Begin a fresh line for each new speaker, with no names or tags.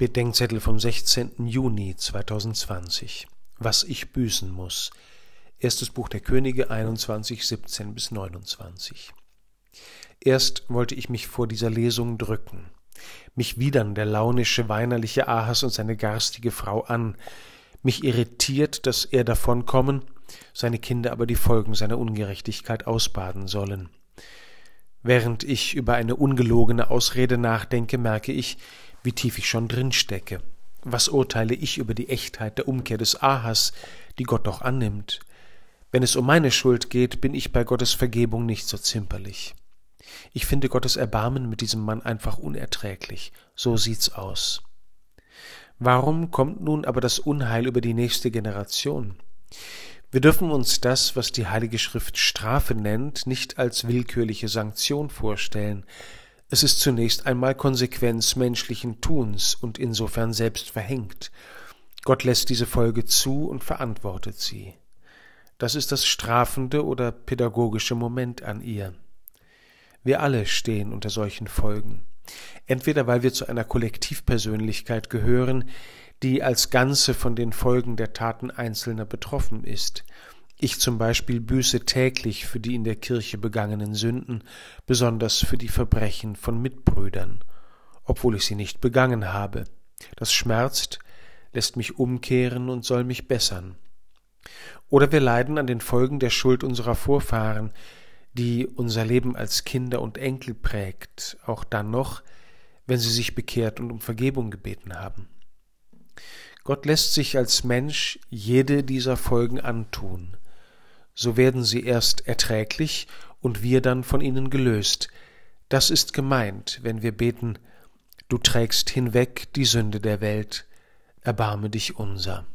Bedenkzettel vom 16. Juni 2020. Was ich büßen muss. Erstes Buch der Könige 21, 17 bis 29. Erst wollte ich mich vor dieser Lesung drücken. Mich widern der launische, weinerliche Ahas und seine garstige Frau an. Mich irritiert, dass er davonkommen, seine Kinder aber die Folgen seiner Ungerechtigkeit ausbaden sollen. Während ich über eine ungelogene Ausrede nachdenke, merke ich, wie tief ich schon drin stecke. Was urteile ich über die Echtheit der Umkehr des Ahas, die Gott doch annimmt? Wenn es um meine Schuld geht, bin ich bei Gottes Vergebung nicht so zimperlich. Ich finde Gottes Erbarmen mit diesem Mann einfach unerträglich. So sieht's aus. Warum kommt nun aber das Unheil über die nächste Generation? Wir dürfen uns das, was die Heilige Schrift Strafe nennt, nicht als willkürliche Sanktion vorstellen, es ist zunächst einmal Konsequenz menschlichen Tuns und insofern selbst verhängt. Gott lässt diese Folge zu und verantwortet sie. Das ist das strafende oder pädagogische Moment an ihr. Wir alle stehen unter solchen Folgen. Entweder weil wir zu einer Kollektivpersönlichkeit gehören, die als Ganze von den Folgen der Taten Einzelner betroffen ist, ich zum Beispiel büße täglich für die in der Kirche begangenen Sünden, besonders für die Verbrechen von Mitbrüdern, obwohl ich sie nicht begangen habe. Das schmerzt, lässt mich umkehren und soll mich bessern. Oder wir leiden an den Folgen der Schuld unserer Vorfahren, die unser Leben als Kinder und Enkel prägt, auch dann noch, wenn sie sich bekehrt und um Vergebung gebeten haben. Gott lässt sich als Mensch jede dieser Folgen antun, so werden sie erst erträglich und wir dann von ihnen gelöst. Das ist gemeint, wenn wir beten, du trägst hinweg die Sünde der Welt, erbarme dich unser.